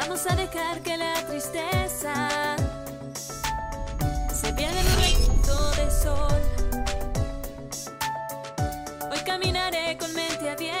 Vamos a dejar que la tristeza se pierda en un rayito de sol. Hoy caminaré con mente abierta,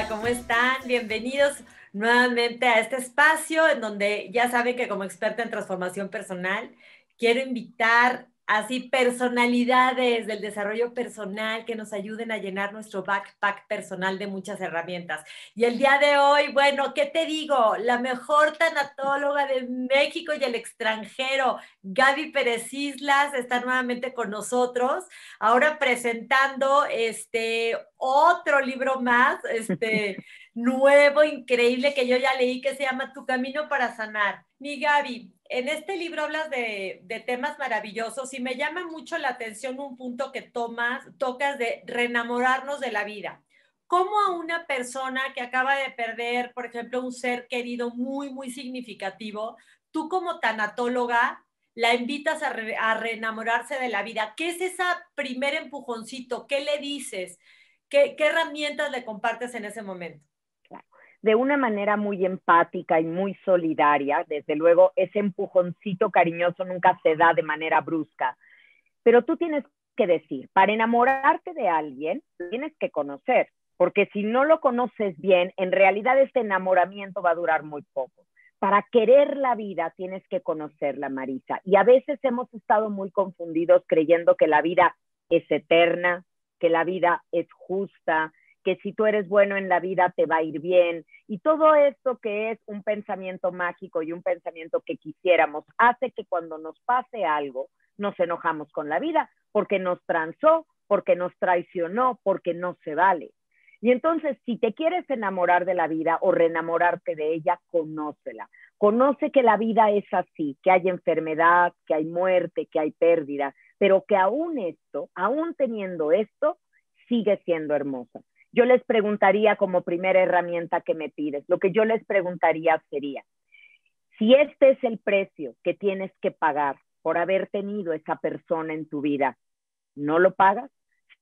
Vida, ¿cómo están? Bienvenidos nuevamente a este espacio en donde ya saben que como experta en transformación personal, quiero invitar así personalidades del desarrollo personal que nos ayuden a llenar nuestro backpack personal de muchas herramientas. Y el día de hoy, bueno, ¿qué te digo? La mejor tanatóloga de México y el extranjero, Gaby Pérez Islas, está nuevamente con nosotros, ahora presentando este otro libro más, este nuevo, increíble, que yo ya leí, que se llama Tu Camino para Sanar. Mi Gaby, en este libro hablas de, de, temas maravillosos y me llama mucho la atención un punto que tomas, tocas de reenamorarnos de la vida. ¿Cómo a una persona que acaba de perder, por ejemplo, un ser querido muy, muy significativo, tú como tanatóloga la invitas a, a reenamorarse de la vida? ¿Qué es ese primer empujoncito? ¿Qué le dices? ¿Qué, ¿Qué herramientas le compartes en ese momento? De una manera muy empática y muy solidaria. Desde luego, ese empujoncito cariñoso nunca se da de manera brusca. Pero tú tienes que decir, para enamorarte de alguien, tienes que conocer, porque si no lo conoces bien, en realidad este enamoramiento va a durar muy poco. Para querer la vida tienes que conocerla, Marisa. Y a veces hemos estado muy confundidos creyendo que la vida es eterna, que la vida es justa, que si tú eres bueno en la vida te va a ir bien. Y todo esto que es un pensamiento mágico y un pensamiento que quisiéramos hace que cuando nos pase algo nos enojamos con la vida porque nos transó, porque nos traicionó, porque no se vale. Y entonces, si te quieres enamorar de la vida o reenamorarte de ella, conócela. Conoce que la vida es así, que hay enfermedad, que hay muerte, que hay pérdida, pero que aún esto, aún teniendo esto, sigue siendo hermosa yo les preguntaría como primera herramienta que me pides, lo que yo les preguntaría sería, si este es el precio que tienes que pagar por haber tenido esa persona en tu vida, ¿no lo pagas?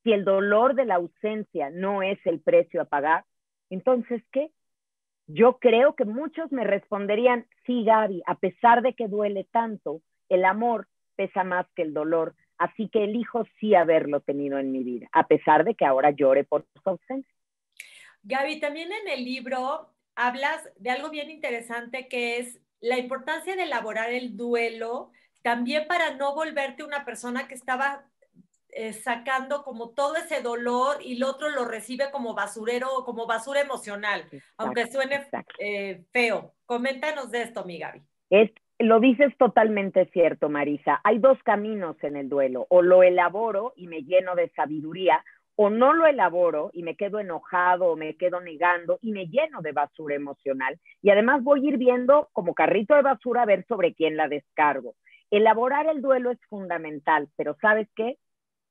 Si el dolor de la ausencia no es el precio a pagar, entonces, ¿qué? Yo creo que muchos me responderían, sí, Gaby, a pesar de que duele tanto, el amor pesa más que el dolor, Así que elijo sí haberlo tenido en mi vida, a pesar de que ahora llore por su ausencia. Gaby, también en el libro hablas de algo bien interesante que es la importancia de elaborar el duelo, también para no volverte una persona que estaba eh, sacando como todo ese dolor y el otro lo recibe como basurero, como basura emocional, exacto, aunque suene eh, feo. Coméntanos de esto, mi Gaby. Es lo dices totalmente cierto, Marisa. Hay dos caminos en el duelo. O lo elaboro y me lleno de sabiduría, o no lo elaboro y me quedo enojado o me quedo negando y me lleno de basura emocional. Y además voy a ir viendo como carrito de basura a ver sobre quién la descargo. Elaborar el duelo es fundamental, pero ¿sabes qué?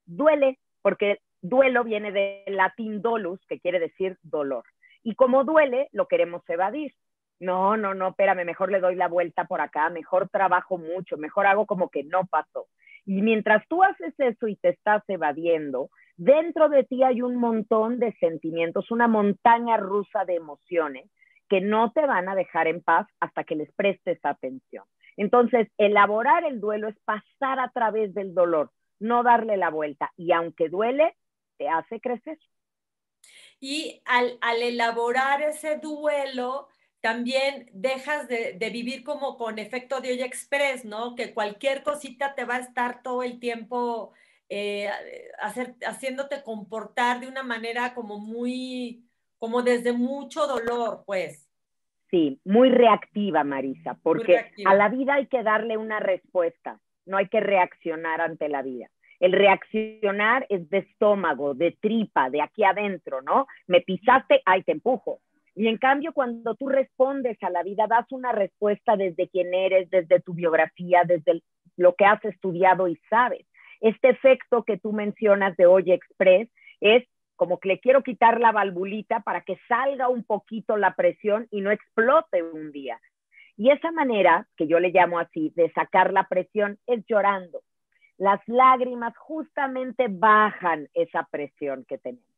Duele, porque duelo viene del latín dolus, que quiere decir dolor. Y como duele, lo queremos evadir no, no, no, espérame, mejor le doy la vuelta por acá, mejor trabajo mucho, mejor hago como que no pasó. Y mientras tú haces eso y te estás evadiendo, dentro de ti hay un montón de sentimientos, una montaña rusa de emociones que no te van a dejar en paz hasta que les prestes atención. Entonces, elaborar el duelo es pasar a través del dolor, no darle la vuelta. Y aunque duele, te hace crecer. Y al, al elaborar ese duelo, también dejas de, de, vivir como con efecto de olla express, ¿no? Que cualquier cosita te va a estar todo el tiempo eh, hacer, haciéndote comportar de una manera como muy, como desde mucho dolor, pues. Sí, muy reactiva, Marisa, porque reactiva. a la vida hay que darle una respuesta, no hay que reaccionar ante la vida. El reaccionar es de estómago, de tripa, de aquí adentro, ¿no? Me pisaste, ay, te empujo. Y en cambio, cuando tú respondes a la vida, das una respuesta desde quién eres, desde tu biografía, desde lo que has estudiado y sabes. Este efecto que tú mencionas de Oye Express es como que le quiero quitar la valvulita para que salga un poquito la presión y no explote un día. Y esa manera, que yo le llamo así, de sacar la presión, es llorando. Las lágrimas justamente bajan esa presión que tenemos.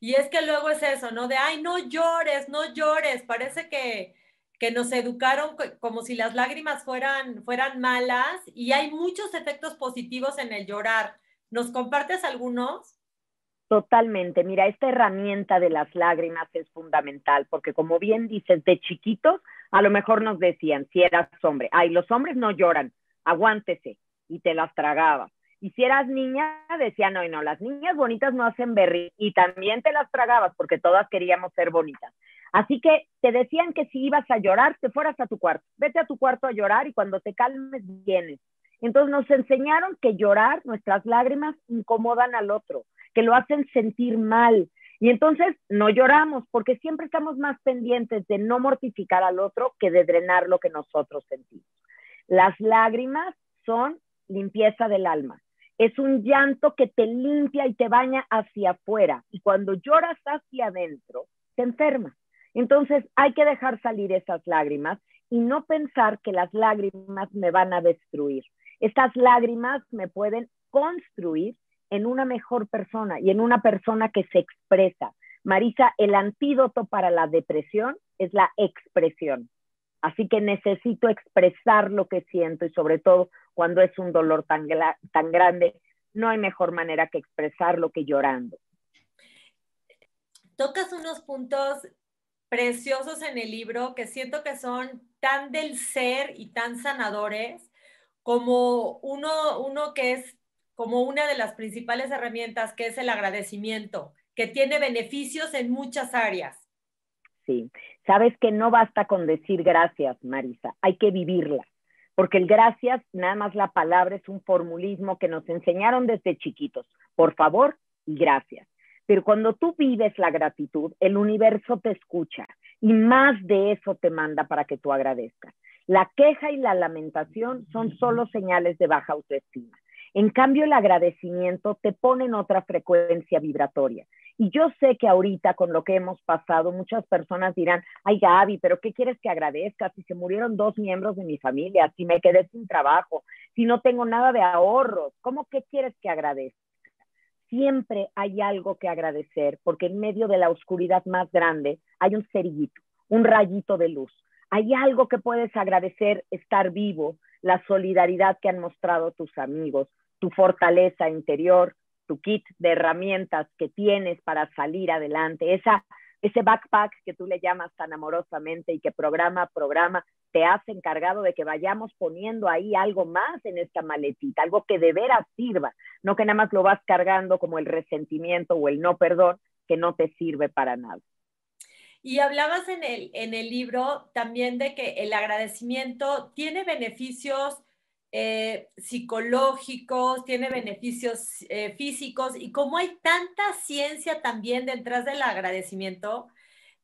Y es que luego es eso, ¿no? De, ay, no llores, no llores. Parece que, que nos educaron como si las lágrimas fueran, fueran malas y hay muchos efectos positivos en el llorar. ¿Nos compartes algunos? Totalmente. Mira, esta herramienta de las lágrimas es fundamental porque como bien dices, de chiquitos a lo mejor nos decían, si eras hombre, ay, los hombres no lloran, aguántese y te las tragabas. Y si eras niña, decía, no, y no, las niñas bonitas no hacen berry. Y también te las tragabas porque todas queríamos ser bonitas. Así que te decían que si ibas a llorar, te fueras a tu cuarto. Vete a tu cuarto a llorar y cuando te calmes, vienes. Entonces nos enseñaron que llorar, nuestras lágrimas incomodan al otro, que lo hacen sentir mal. Y entonces no lloramos porque siempre estamos más pendientes de no mortificar al otro que de drenar lo que nosotros sentimos. Las lágrimas son limpieza del alma es un llanto que te limpia y te baña hacia afuera. Y cuando lloras hacia adentro, te enfermas. Entonces hay que dejar salir esas lágrimas y no pensar que las lágrimas me van a destruir. Estas lágrimas me pueden construir en una mejor persona y en una persona que se expresa. Marisa, el antídoto para la depresión es la expresión. Así que necesito expresar lo que siento y sobre todo cuando es un dolor tan, tan grande, no hay mejor manera que expresarlo que llorando. Tocas unos puntos preciosos en el libro que siento que son tan del ser y tan sanadores como uno, uno que es como una de las principales herramientas, que es el agradecimiento, que tiene beneficios en muchas áreas. Sí, sabes que no basta con decir gracias, Marisa, hay que vivirla, porque el gracias, nada más la palabra es un formulismo que nos enseñaron desde chiquitos, por favor y gracias. Pero cuando tú vives la gratitud, el universo te escucha y más de eso te manda para que tú agradezcas. La queja y la lamentación son solo señales de baja autoestima. En cambio, el agradecimiento te pone en otra frecuencia vibratoria. Y yo sé que ahorita con lo que hemos pasado, muchas personas dirán, ay Gaby, pero ¿qué quieres que agradezca si se murieron dos miembros de mi familia, si me quedé sin trabajo, si no tengo nada de ahorros? ¿Cómo que quieres que agradezca? Siempre hay algo que agradecer, porque en medio de la oscuridad más grande hay un cerillito, un rayito de luz. Hay algo que puedes agradecer, estar vivo, la solidaridad que han mostrado tus amigos, tu fortaleza interior, tu kit de herramientas que tienes para salir adelante, esa, ese backpack que tú le llamas tan amorosamente y que programa programa te has encargado de que vayamos poniendo ahí algo más en esta maletita, algo que de veras sirva, no que nada más lo vas cargando como el resentimiento o el no perdón que no te sirve para nada. Y hablabas en el, en el libro también de que el agradecimiento tiene beneficios eh, psicológicos, tiene beneficios eh, físicos y como hay tanta ciencia también detrás del agradecimiento,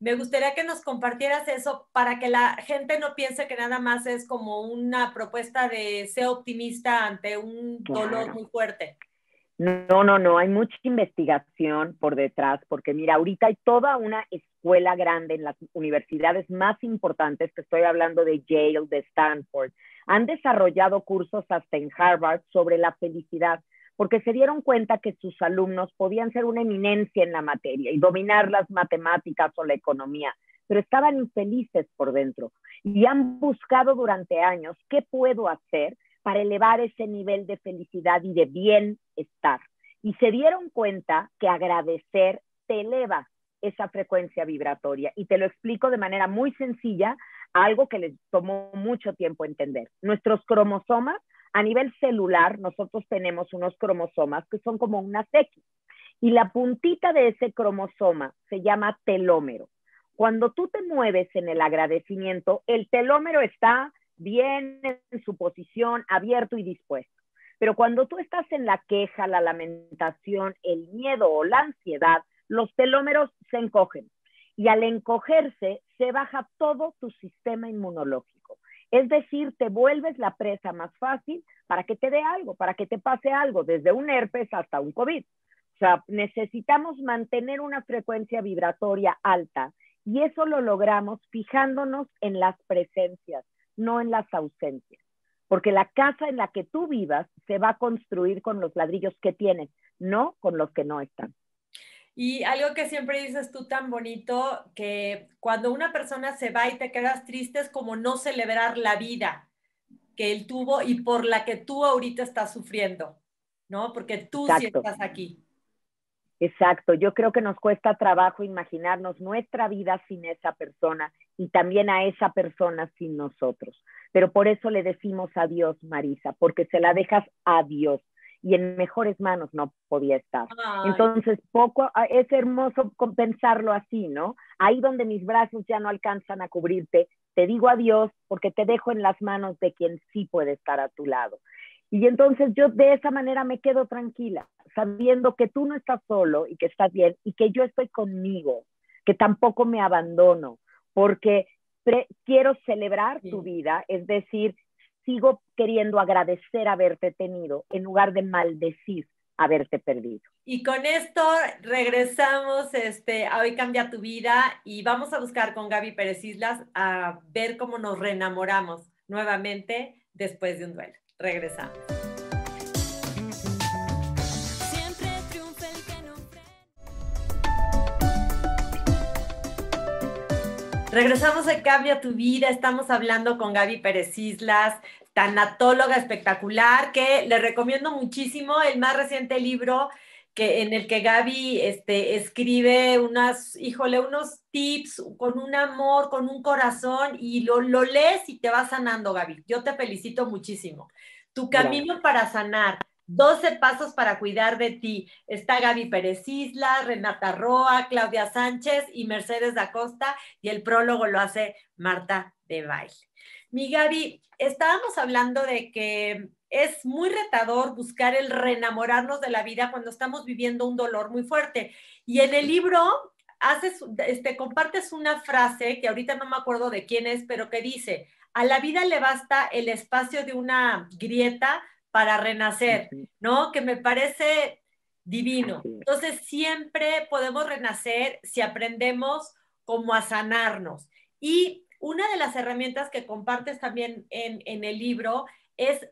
me gustaría que nos compartieras eso para que la gente no piense que nada más es como una propuesta de ser optimista ante un dolor muy fuerte. No, no, no, hay mucha investigación por detrás, porque mira, ahorita hay toda una escuela grande en las universidades más importantes, que estoy hablando de Yale, de Stanford, han desarrollado cursos hasta en Harvard sobre la felicidad, porque se dieron cuenta que sus alumnos podían ser una eminencia en la materia y dominar las matemáticas o la economía, pero estaban infelices por dentro. Y han buscado durante años qué puedo hacer para elevar ese nivel de felicidad y de bienestar. Y se dieron cuenta que agradecer te eleva esa frecuencia vibratoria. Y te lo explico de manera muy sencilla, algo que les tomó mucho tiempo entender. Nuestros cromosomas, a nivel celular, nosotros tenemos unos cromosomas que son como unas X. Y la puntita de ese cromosoma se llama telómero. Cuando tú te mueves en el agradecimiento, el telómero está bien en su posición, abierto y dispuesto. Pero cuando tú estás en la queja, la lamentación, el miedo o la ansiedad, los telómeros se encogen. Y al encogerse, se baja todo tu sistema inmunológico. Es decir, te vuelves la presa más fácil para que te dé algo, para que te pase algo, desde un herpes hasta un COVID. O sea, necesitamos mantener una frecuencia vibratoria alta y eso lo logramos fijándonos en las presencias, no en las ausencias. Porque la casa en la que tú vivas se va a construir con los ladrillos que tienes, no con los que no están. Y algo que siempre dices tú tan bonito, que cuando una persona se va y te quedas triste es como no celebrar la vida que él tuvo y por la que tú ahorita estás sufriendo, ¿no? Porque tú sí estás aquí. Exacto, yo creo que nos cuesta trabajo imaginarnos nuestra vida sin esa persona y también a esa persona sin nosotros. Pero por eso le decimos adiós, Marisa, porque se la dejas a Dios y en mejores manos no podía estar. Entonces, poco, ah, es hermoso compensarlo así, ¿no? Ahí donde mis brazos ya no alcanzan a cubrirte, te digo adiós porque te dejo en las manos de quien sí puede estar a tu lado. Y entonces yo de esa manera me quedo tranquila, sabiendo que tú no estás solo y que estás bien y que yo estoy conmigo, que tampoco me abandono, porque quiero celebrar tu vida, es decir, sigo queriendo agradecer haberte tenido en lugar de maldecir haberte perdido. Y con esto regresamos este, a Hoy Cambia tu Vida y vamos a buscar con Gaby Pérez Islas a ver cómo nos reenamoramos nuevamente después de un duelo. Regresamos. Regresamos a Cambia tu vida. Estamos hablando con Gaby Pérez Islas, tanatóloga espectacular, que le recomiendo muchísimo el más reciente libro que, en el que Gaby este, escribe unas, híjole, unos tips con un amor, con un corazón y lo, lo lees y te va sanando, Gaby. Yo te felicito muchísimo. Tu camino para sanar. 12 pasos para cuidar de ti. Está Gaby Pérez Isla, Renata Roa, Claudia Sánchez y Mercedes da Costa y el prólogo lo hace Marta de Baile. Mi Gaby, estábamos hablando de que es muy retador buscar el reenamorarnos de la vida cuando estamos viviendo un dolor muy fuerte. Y en el libro haces, este, compartes una frase que ahorita no me acuerdo de quién es, pero que dice, a la vida le basta el espacio de una grieta para renacer, ¿no? Que me parece divino. Entonces, siempre podemos renacer si aprendemos como a sanarnos. Y una de las herramientas que compartes también en, el libro es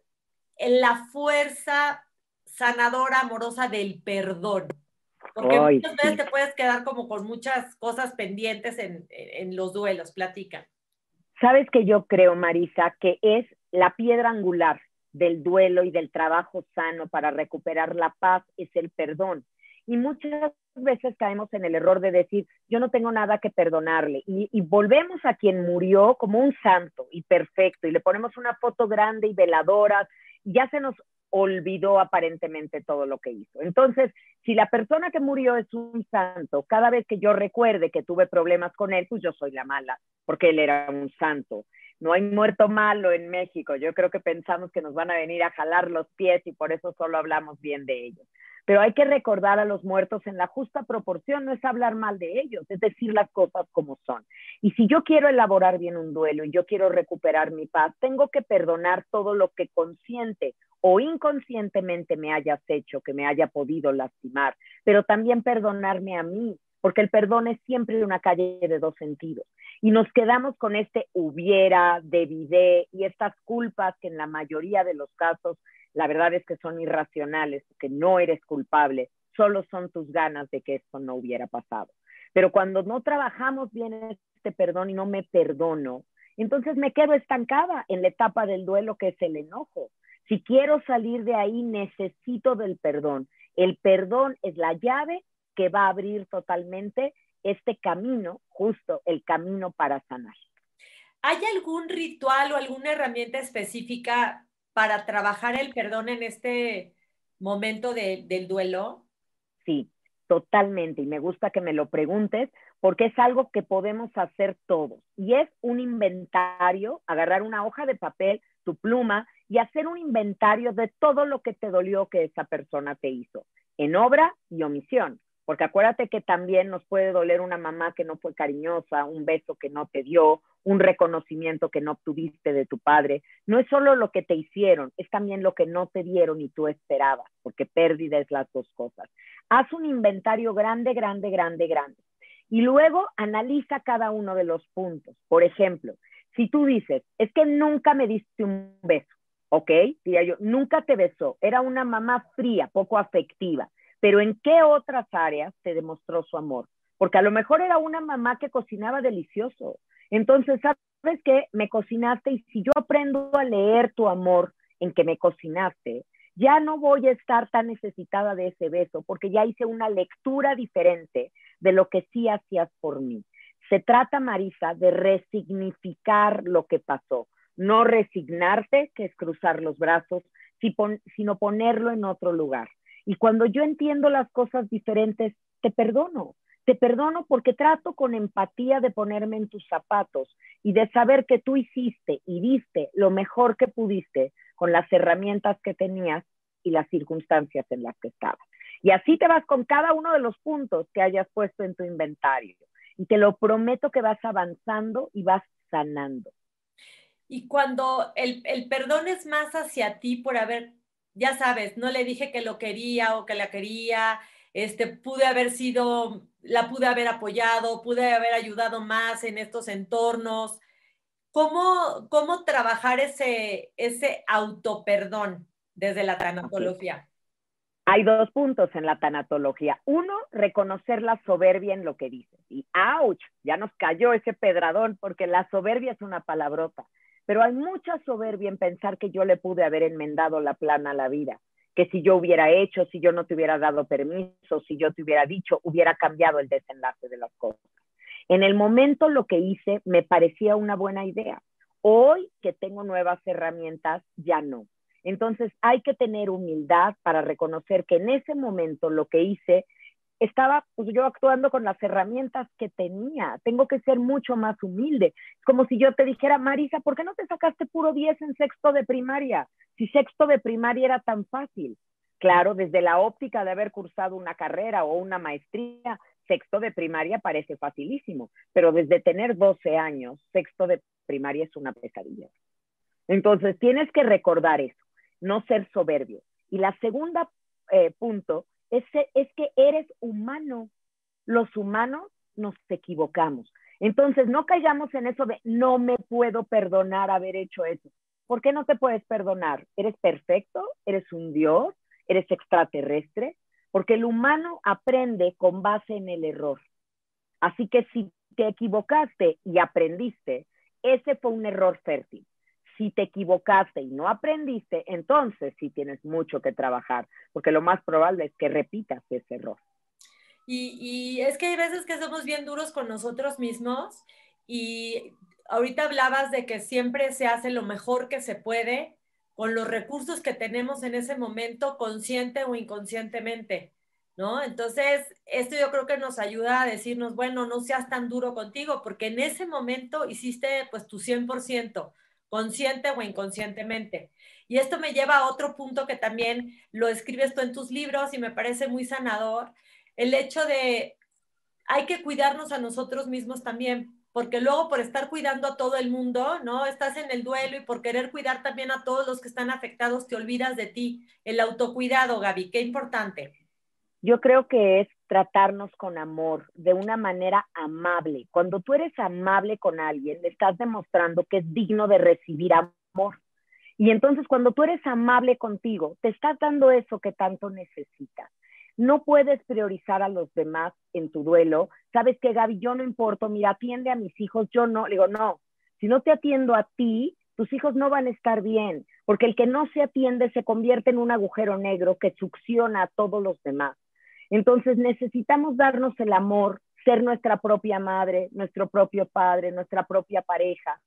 la fuerza sanadora amorosa del perdón. Porque muchas veces te puedes quedar como con muchas cosas pendientes en, en los duelos. Platica. Sabes que yo creo, Marisa, que es la piedra angular del duelo y del trabajo sano para recuperar la paz es el perdón. Y muchas veces caemos en el error de decir, yo no tengo nada que perdonarle. Y, volvemos a quien murió como un santo y perfecto y le ponemos una foto grande y veladora. Y ya se nos olvidó aparentemente todo lo que hizo. Entonces, si la persona que murió es un santo, cada vez que yo recuerde que tuve problemas con él, pues yo soy la mala, porque él era un santo. No hay muerto malo en México. Yo creo que pensamos que nos van a venir a jalar los pies y por eso solo hablamos bien de ellos. Pero hay que recordar a los muertos en la justa proporción, no es hablar mal de ellos, es decir las cosas como son. Y si yo quiero elaborar bien un duelo y yo quiero recuperar mi paz, tengo que perdonar todo lo que consciente o inconscientemente me hayas hecho, que me haya podido lastimar, pero también perdonarme a mí, porque el perdón es siempre una calle de dos sentidos. Y nos quedamos con este hubiera, debidé y estas culpas que en la mayoría de los casos, la verdad es que son irracionales, que no eres culpable, solo son tus ganas de que esto no hubiera pasado. Pero cuando no trabajamos bien este perdón y no me perdono, entonces me quedo estancada en la etapa del duelo que es el enojo. Si quiero salir de ahí, necesito del perdón. El perdón es la llave que va a abrir totalmente este camino, justo el camino para sanar. ¿Hay algún ritual o alguna herramienta específica para trabajar el perdón en este momento de, del duelo? Sí, totalmente. Y me gusta que me lo preguntes porque es algo que podemos hacer todos. Y es un inventario, agarrar una hoja de papel, tu pluma y hacer un inventario de todo lo que te dolió que esa persona te hizo, en obra y omisión. Porque acuérdate que también nos puede doler una mamá que no fue cariñosa, un beso que no te dio, un reconocimiento que no obtuviste de tu padre. No es solo lo que te hicieron, es también lo que no te dieron y tú esperabas, porque pérdida es las dos cosas. Haz un inventario grande, grande, grande, grande. Y luego analiza cada uno de los puntos. Por ejemplo, si tú dices, es que nunca me diste un beso, ¿ok? Diría yo, nunca te besó, era una mamá fría, poco afectiva pero ¿en qué otras áreas te demostró su amor? Porque a lo mejor era una mamá que cocinaba delicioso. Entonces, ¿sabes qué? Me cocinaste y si yo aprendo a leer tu amor en que me cocinaste, ya no voy a estar tan necesitada de ese beso porque ya hice una lectura diferente de lo que sí hacías por mí. Se trata, Marisa, de resignificar lo que pasó, no resignarte, que es cruzar los brazos, sino ponerlo en otro lugar. Y cuando yo entiendo las cosas diferentes, te perdono. Te perdono porque trato con empatía de ponerme en tus zapatos y de saber que tú hiciste y diste lo mejor que pudiste con las herramientas que tenías y las circunstancias en las que estabas. Y así te vas con cada uno de los puntos que hayas puesto en tu inventario. Y te lo prometo que vas avanzando y vas sanando. Y cuando el, el perdón es más hacia ti por haber ya sabes, no le dije que lo quería o que la quería, este, pude haber sido, la pude haber apoyado, pude haber ayudado más en estos entornos. ¿Cómo, cómo trabajar ese, ese autoperdón desde la tanatología? Hay dos puntos en la tanatología. Uno, reconocer la soberbia en lo que dices. Y ¡ouch! Ya nos cayó ese pedradón porque la soberbia es una palabrota pero hay mucha soberbia en pensar que yo le pude haber enmendado la plana a la vida, que si yo hubiera hecho, si yo no te hubiera dado permiso, si yo te hubiera dicho, hubiera cambiado el desenlace de las cosas. En el momento lo que hice me parecía una buena idea. Hoy que tengo nuevas herramientas, ya no. Entonces hay que tener humildad para reconocer que en ese momento lo que hice estaba pues yo actuando con las herramientas que tenía. Tengo que ser mucho más humilde. Como si yo te dijera, Marisa, ¿por qué no te sacaste puro 10 en sexto de primaria? Si sexto de primaria era tan fácil. Claro, desde la óptica de haber cursado una carrera o una maestría, sexto de primaria parece facilísimo, pero desde tener 12 años, sexto de primaria es una pesadilla. Entonces, tienes que recordar eso, no ser soberbio. Y la segunda eh, punto es, es que eres humano. Los humanos nos equivocamos. Entonces, no callamos en eso de no me puedo perdonar haber hecho eso. ¿Por qué no te puedes perdonar? ¿Eres perfecto? ¿Eres un dios? ¿Eres extraterrestre? Porque el humano aprende con base en el error. Así que si te equivocaste y aprendiste, ese fue un error fértil si te equivocaste y no aprendiste, entonces sí tienes mucho que trabajar, porque lo más probable es que repitas ese error. Y, es que hay veces que somos bien duros con nosotros mismos y ahorita hablabas de que siempre se hace lo mejor que se puede con los recursos que tenemos en ese momento, consciente o inconscientemente, ¿no? Entonces, esto yo creo que nos ayuda a decirnos, bueno, no seas tan duro contigo, porque en ese momento hiciste pues tu 100% consciente o inconscientemente. Y esto me lleva a otro punto que también lo escribes tú en tus libros y me parece muy sanador, el hecho de hay que cuidarnos a nosotros mismos también, porque luego por estar cuidando a todo el mundo, ¿no? Estás en el duelo y por querer cuidar también a todos los que están afectados, te olvidas de ti. El autocuidado, Gaby, qué importante. Yo creo que es tratarnos con amor, de una manera amable. Cuando tú eres amable con alguien, estás demostrando que es digno de recibir amor. Y entonces cuando tú eres amable contigo, te estás dando eso que tanto necesitas. No puedes priorizar a los demás en tu duelo. Sabes que Gaby, yo no importo, mira, atiende a mis hijos, yo no. Le digo, no, si no te atiendo a ti, tus hijos no van a estar bien, porque el que no se atiende se convierte en un agujero negro que succiona a todos los demás. Entonces necesitamos darnos el amor ser nuestra propia madre, nuestro propio padre, nuestra propia pareja,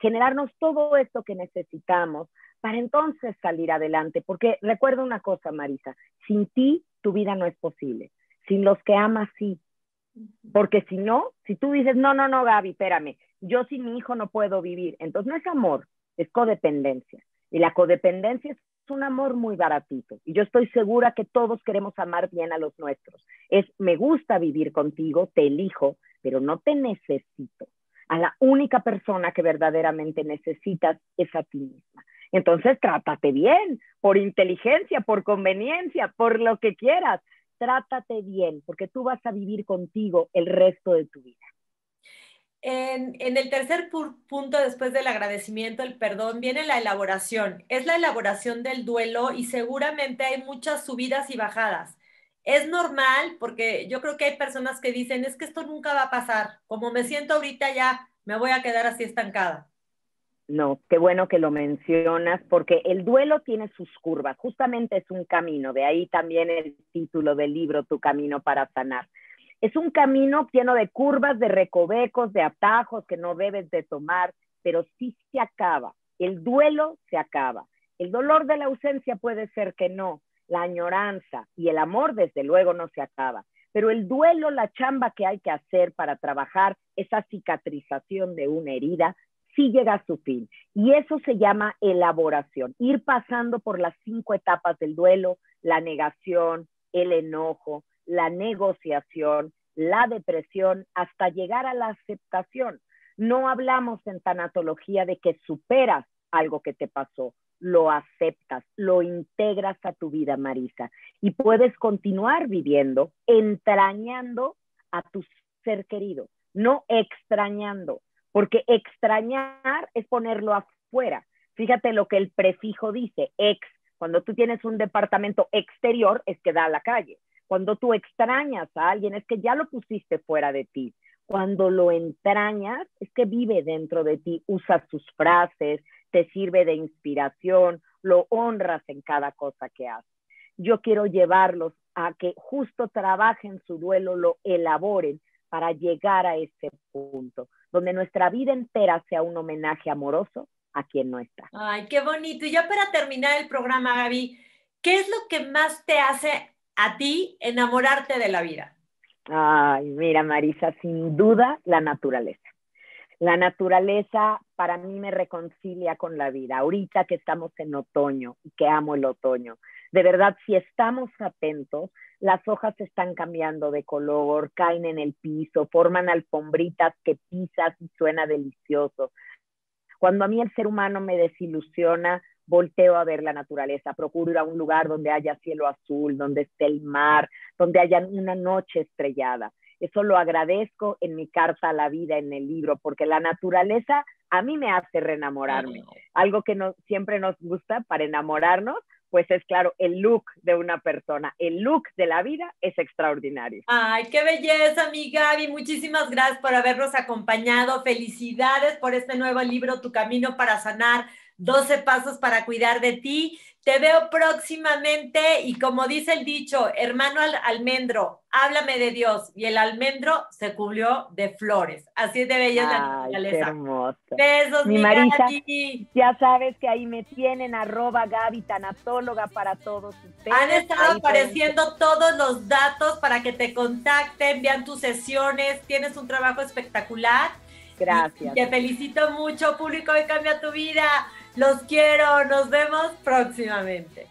generarnos todo esto que necesitamos para entonces salir adelante. Porque recuerda una cosa, Marisa, sin ti tu vida no es posible, sin los que amas sí. Porque si no, si tú dices, no, no, no, Gaby, espérame, yo sin mi hijo no puedo vivir, entonces no es amor, es codependencia. Y la codependencia es un amor muy baratito. Y yo estoy segura que todos queremos amar bien a los nuestros. Es, me gusta vivir contigo, te elijo, pero no te necesito. A la única persona que verdaderamente necesitas es a ti misma. Entonces, trátate bien, por inteligencia, por conveniencia, por lo que quieras. Trátate bien, porque tú vas a vivir contigo el resto de tu vida. En, el tercer punto, después del agradecimiento, el perdón, viene la elaboración. Es la elaboración del duelo y seguramente hay muchas subidas y bajadas. Es normal porque yo creo que hay personas que dicen, es que esto nunca va a pasar. Como me siento ahorita ya, me voy a quedar así estancada. No, qué bueno que lo mencionas, porque el duelo tiene sus curvas, justamente es un camino, de ahí también el título del libro, Tu Camino para Sanar. Es un camino lleno de curvas, de recovecos, de atajos que no debes de tomar, pero sí se acaba. El duelo se acaba. El dolor de la ausencia puede ser que no. La añoranza y el amor, desde luego, no se acaba. Pero el duelo, la chamba que hay que hacer para trabajar esa cicatrización de una herida, sí llega a su fin. Y eso se llama elaboración, ir pasando por las cinco etapas del duelo, la negación, el enojo, la negociación, la depresión, hasta llegar a la aceptación. No hablamos en tanatología de que superas algo que te pasó, lo aceptas, lo integras a tu vida, Marisa, y puedes continuar viviendo, entrañando a tu ser querido, no extrañando porque extrañar es ponerlo afuera. Fíjate lo que el prefijo dice, ex. Cuando tú tienes un departamento exterior es que da a la calle. Cuando tú extrañas a alguien es que ya lo pusiste fuera de ti. Cuando lo entrañas es que vive dentro de ti, usas sus frases, te sirve de inspiración, lo honras en cada cosa que haces. Yo quiero llevarlos a que justo trabajen su duelo, lo elaboren para llegar a ese punto donde nuestra vida entera sea un homenaje amoroso a quien no está. Ay, qué bonito. Y ya para terminar el programa, Gaby, ¿qué es lo que más te hace a ti enamorarte de la vida? Ay, mira, Marisa, sin duda la naturaleza. La naturaleza para mí me reconcilia con la vida. Ahorita que estamos en otoño y que amo el otoño, de verdad, si estamos atentos, las hojas están cambiando de color, caen en el piso, forman alfombritas que pisas y suena delicioso. Cuando a mí el ser humano me desilusiona, volteo a ver la naturaleza, procuro ir a un lugar donde haya cielo azul, donde esté el mar, donde haya una noche estrellada. Eso lo agradezco en mi carta a la vida, en el libro, porque la naturaleza a mí me hace reenamorarme. Algo que no, siempre nos gusta para enamorarnos, pues es claro, el look de una persona, el look de la vida es extraordinario. Ay, qué belleza, mi Gaby. Muchísimas gracias por habernos acompañado. Felicidades por este nuevo libro, Tu Camino para Sanar, 12 Pasos para Cuidar de Ti. Te veo próximamente y como dice el dicho, hermano al almendro, háblame de Dios. Y el almendro se cubrió de flores. Así es de bella la naturaleza. Qué. Besos, mi, Marisa, Gaby. Ya sabes que ahí me tienen arroba Gaby, tanatóloga para todos ustedes. Han estado Ahí apareciendo todos los datos para que te contacten, vean tus sesiones. Tienes un trabajo espectacular. Gracias. Y te felicito mucho, público, y cambia tu vida. Los quiero, nos vemos próximamente.